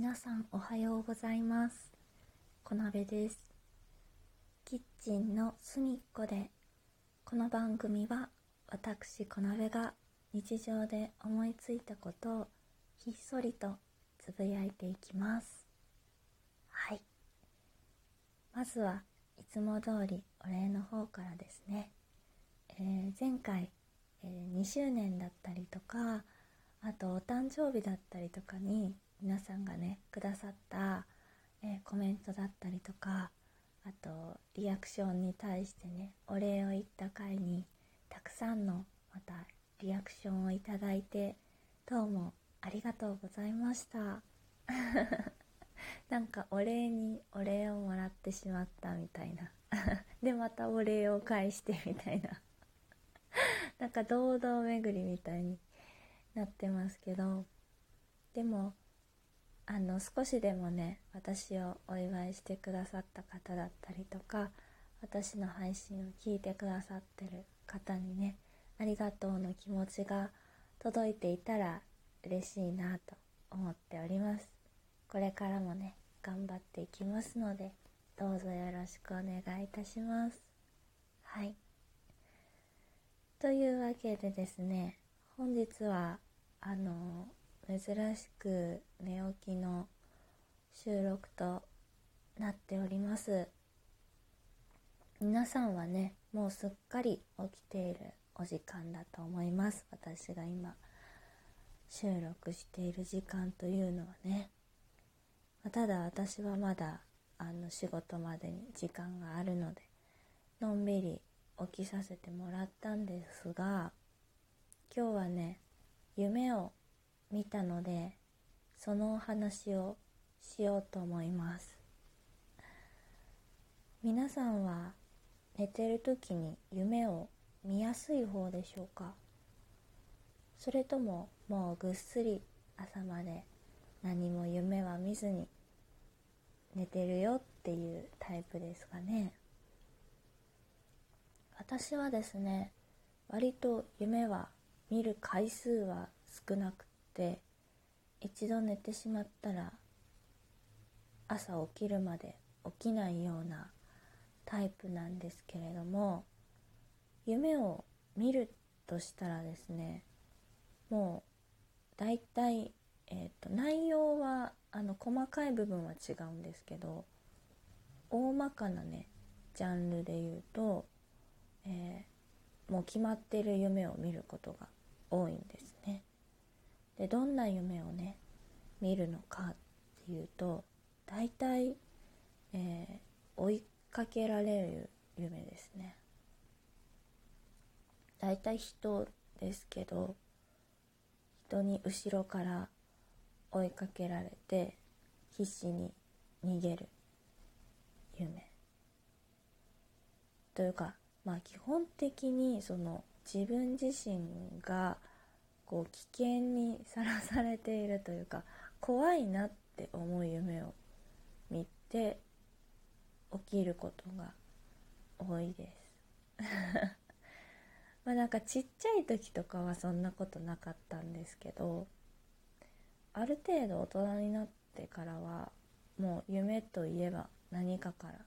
皆さんおはようございます。小鍋です。キッチンの隅っこでこの番組は私小鍋が日常で思いついたことをひっそりとつぶやいていきます。はい。まずはいつも通りお礼の方からですね、えー、前回、えー、2周年だったりとかあとお誕生日だったりとかに皆さんがねくださった、えー、コメントだったりとかあとリアクションに対してねお礼を言った回にたくさんのまたリアクションをいただいてどうもありがとうございました。なんかお礼にお礼をもらってしまったみたいな。でまたお礼を返してみたいな。なんか堂々巡りみたいになってますけどでもあの少しでもね私をお祝いしてくださった方だったりとか私の配信を聞いてくださってる方にねありがとうの気持ちが届いていたら嬉しいなと思っております。これからもね頑張っていきますのでどうぞよろしくお願いいたします。はい。というわけでですね本日はあの珍しく寝起きの収録となっております。皆さんはねもうすっかり起きているお時間だと思います。私が今収録している時間というのはね。ただ私はまだあの仕事までに時間があるのでのんびり起きさせてもらったんですが今日はね夢を見たのでそのお話をしようと思います。皆さんは寝てる時に夢を見やすい方でしょうか？それとももうぐっすり朝まで何も夢は見ずに寝てるよっていうタイプですかね？私はですね割と夢は見る回数は少なくて一度寝てしまったら朝起きるまで起きないようなタイプなんですけれども夢を見るとしたらですねもう大体、えーと、内容はあの細かい部分は違うんですけど大まかなねジャンルで言うと、えー、もう決まってる夢を見ることが多いんですね。でどんな夢をね見るのかっていうと大体、えー、追いかけられる夢ですね。大体人ですけど人に後ろから追いかけられて必死に逃げる夢。というかまあ基本的にその自分自身がこう危険にさらされているというか怖いなって思う夢を見て起きることが多いです。まあなんかちっちゃい時とかはそんなことなかったんですけどある程度大人になってからはもう夢といえば何かから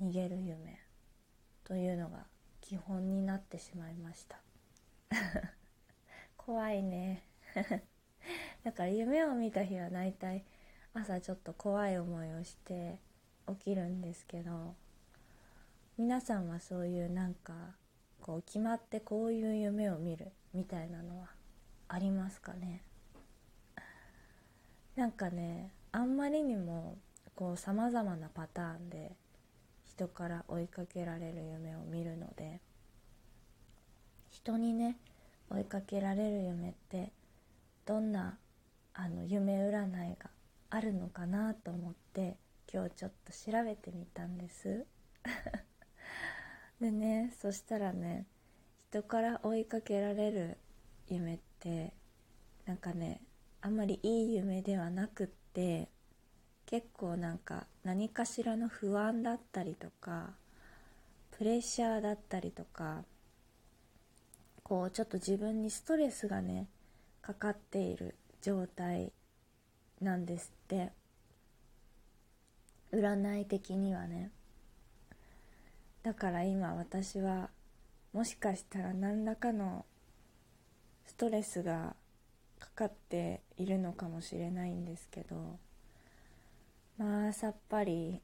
逃げる夢というのが基本になってしまいました。怖いね。だから夢を見た日は大体朝ちょっと怖い思いをして起きるんですけど皆さんはそういうなんかこう決まってこういう夢を見るみたいなのはありますかね？なんかねあんまりにもこう様々なパターンで人から追いかけられる夢を見るので人にね追いかけられる夢ってどんなあの夢占いがあるのかなと思って今日ちょっと調べてみたんです。でねそしたらね人から追いかけられる夢ってなんかねあんまりいい夢ではなくって結構なんか何かしらの不安だったりとかプレッシャーだったりとかこうちょっと自分にストレスがねかかっている状態なんですって。占い的にはね。だから今私はもしかしたら何らかのストレスがかかっているのかもしれないんですけどまあさっぱり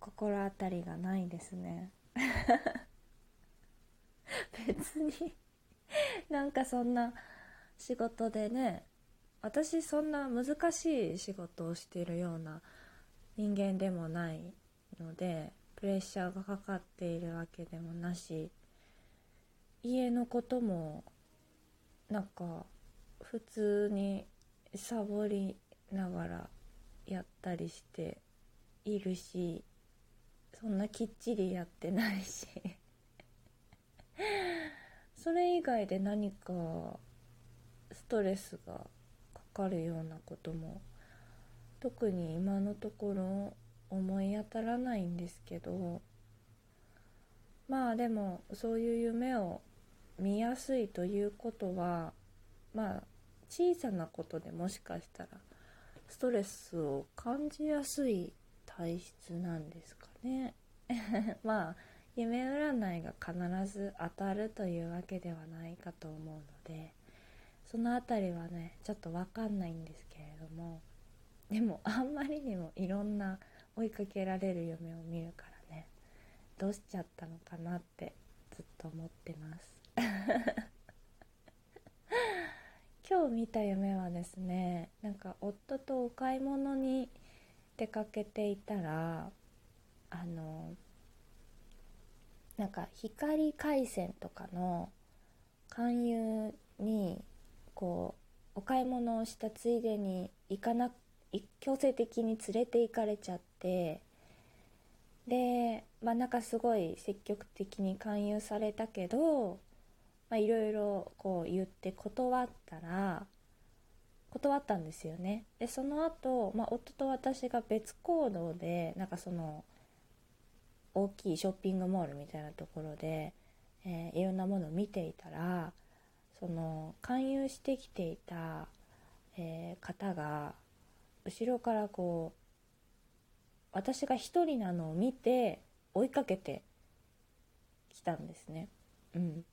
心当たりがないですね。別に。なんかそんな仕事でね私そんな難しい仕事をしているような人間でもないのでプレッシャーがかかっているわけでもなし家のこともなんか普通にサボりながらやったりしているしそんなきっちりやってないし。それ以外で何かストレスがかかるようなことも特に今のところ思い当たらないんですけどまあでもそういう夢を見やすいということはまあ小さなことでもしかしたらストレスを感じやすい体質なんですかね。まあ夢占いが必ず当たるというわけではないかと思うのでその辺りはねちょっと分かんないんですけれどもでもあんまりにもいろんな追いかけられる夢を見るからねどうしちゃったのかなってずっと思ってます。今日見た夢はですねなんか夫とお買い物に出かけていたらあのなんか光回線とかの勧誘にこうお買い物をしたついでに行かな強制的に連れて行かれちゃってでまあなんかすごい積極的に勧誘されたけどいろいろこう言って断ったら断ったんですよね。でその後、まあ夫と私が別行動でなんかその大きいショッピングモールみたいなところで、えー、いろんなものを見ていたらその勧誘してきていた、えー、方が後ろからこう私が一人なのを見て追いかけてきたんですね。うん、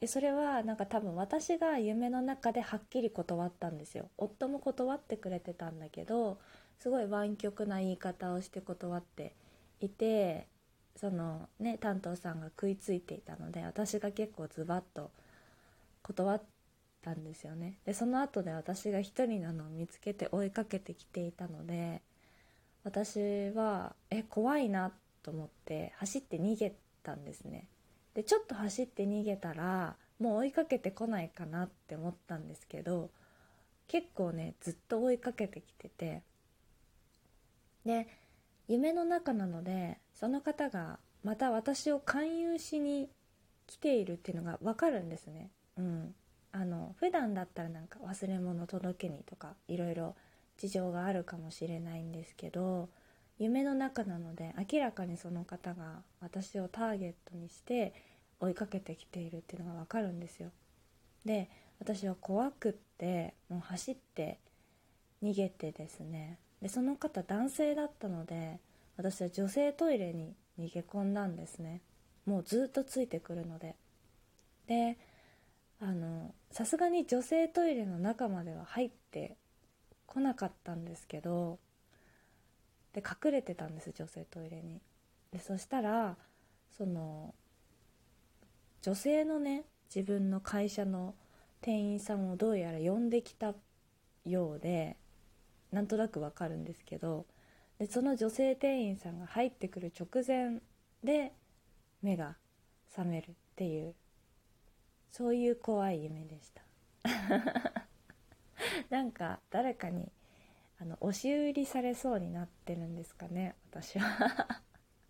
でそれはなんか多分私が夢の中ではっきり断ったんですよ夫も断ってくれてたんだけどすごい湾曲な言い方をして断っていてそのね担当さんが食いついていたので私が結構ズバッと断ったんですよね。でその後で私が一人なのを見つけて追いかけてきていたので私はえ怖いなと思って走って逃げたんですね。でちょっと走って逃げたらもう追いかけてこないかなって思ったんですけど結構ねずっと追いかけてきてて。で夢の中なのでその方がまた私を勧誘しに来ているっていうのが分かるんですね。うん、あの普段だったらなんか忘れ物届けにとかいろいろ事情があるかもしれないんですけど夢の中なので明らかにその方が私をターゲットにして追いかけてきているっていうのが分かるんですよ。で私は怖くってもう走って逃げてですねでその方男性だったので私は女性トイレに逃げ込んだんですね。もうずっとついてくるので。であのさすがに女性トイレの中までは入ってこなかったんですけどで隠れてたんです女性トイレに。でそしたらその女性のね自分の会社の店員さんをどうやら呼んできたようでなんとなくわかるんですけどでその女性店員さんが入ってくる直前で目が覚めるっていうそういう怖い夢でした。なんか誰かにあの押し売りされそうになってるんですかね私は。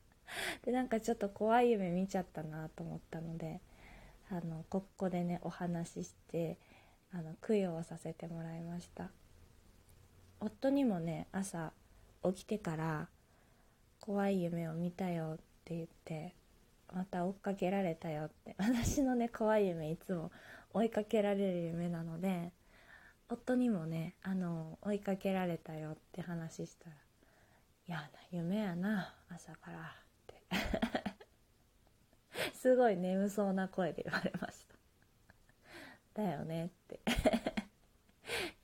でなんかちょっと怖い夢見ちゃったなと思ったのであのここでねお話ししてあの供養をさせてもらいました。夫にもね朝起きてから怖い夢を見たよって言ってまた追っかけられたよって私のね怖い夢いつも追いかけられる夢なので夫にもねあの追いかけられたよって話したら「嫌な夢やな朝から」って。すごい眠そうな声で言われましただよねって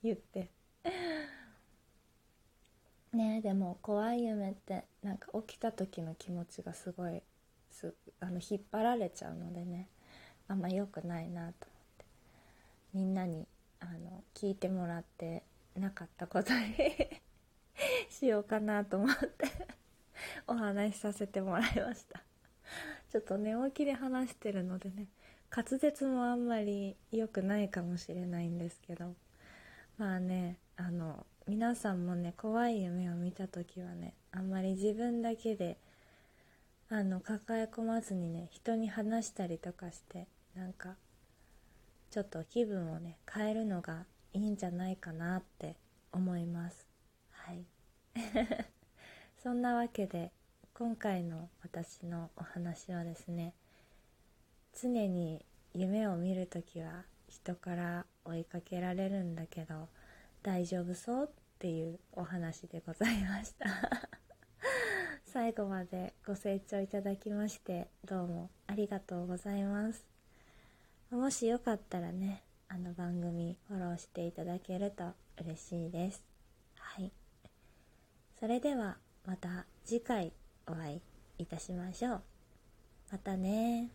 言って。ねでも怖い夢ってなんか起きた時の気持ちがすごいすあの引っ張られちゃうのでねあんま良くないなと思って。みんなにあの聞いてもらってなかったことに しようかなと思ってお話しさせてもらいました。ちょっと寝起きで話してるのでね滑舌もあんまり良くないかもしれないんですけど。まあねあの皆さんもね怖い夢を見た時はねあんまり自分だけであの抱え込まずにね人に話したりとかしてなんかちょっと気分をね変えるのがいいんじゃないかなって思います。はい。そんなわけで今回の私のお話はですね常に夢を見るときは人から追いかけられるんだけど大丈夫そうっていうお話でございました。最後までご清聴いただきましてどうもありがとうございます。もしよかったらねあの番組フォローしていただけると嬉しいです。はい。それではまた次回お会いいたしましょう。またね